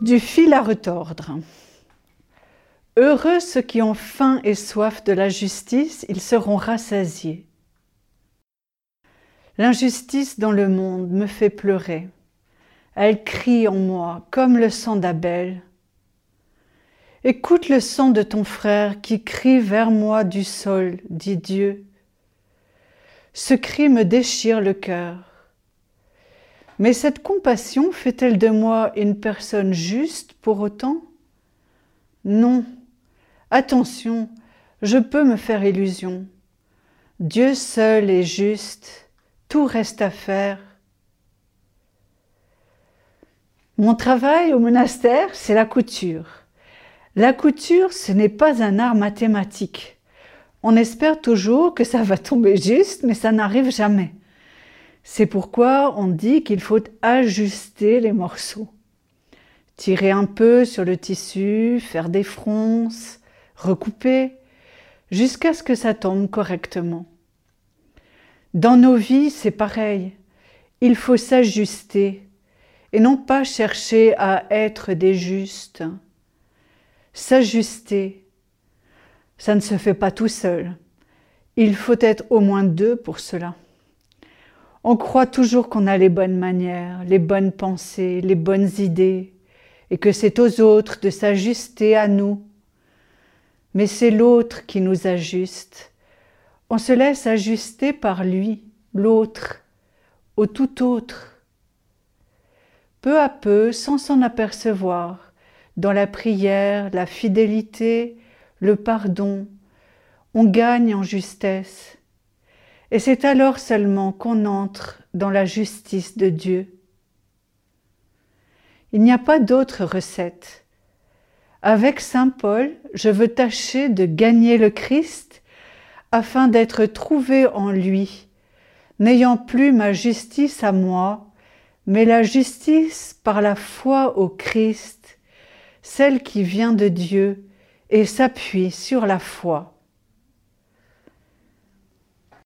Du fil à retordre. Heureux ceux qui ont faim et soif de la justice, ils seront rassasiés. L'injustice dans le monde me fait pleurer. Elle crie en moi comme le sang d'Abel. Écoute le sang de ton frère qui crie vers moi du sol, dit Dieu. Ce cri me déchire le cœur. Mais cette compassion fait-elle de moi une personne juste pour autant? Non. Attention, je peux me faire illusion. Dieu seul est juste, tout reste à faire. Mon travail au monastère, c'est la couture. La couture, ce n'est pas un art mathématique. On espère toujours que ça va tomber juste, mais ça n'arrive jamais. C'est pourquoi on dit qu'il faut ajuster les morceaux. Tirer un peu sur le tissu, faire des fronces, recouper, jusqu'à ce que ça tombe correctement. Dans nos vies, c'est pareil. Il faut s'ajuster et non pas chercher à être des justes. S'ajuster, ça ne se fait pas tout seul. Il faut être au moins deux pour cela. On croit toujours qu'on a les bonnes manières, les bonnes pensées, les bonnes idées, et que c'est aux autres de s'ajuster à nous. Mais c'est l'autre qui nous ajuste. On se laisse ajuster par lui, l'autre, au tout autre. Peu à peu, sans s'en apercevoir, dans la prière, la fidélité, le pardon, on gagne en justesse et c'est alors seulement qu'on entre dans la justice de Dieu. Il n'y a pas d'autre recette. Avec Saint Paul, je veux tâcher de gagner le Christ afin d'être trouvé en lui, n'ayant plus ma justice à moi, mais la justice par la foi au Christ, celle qui vient de Dieu et s'appuie sur la foi.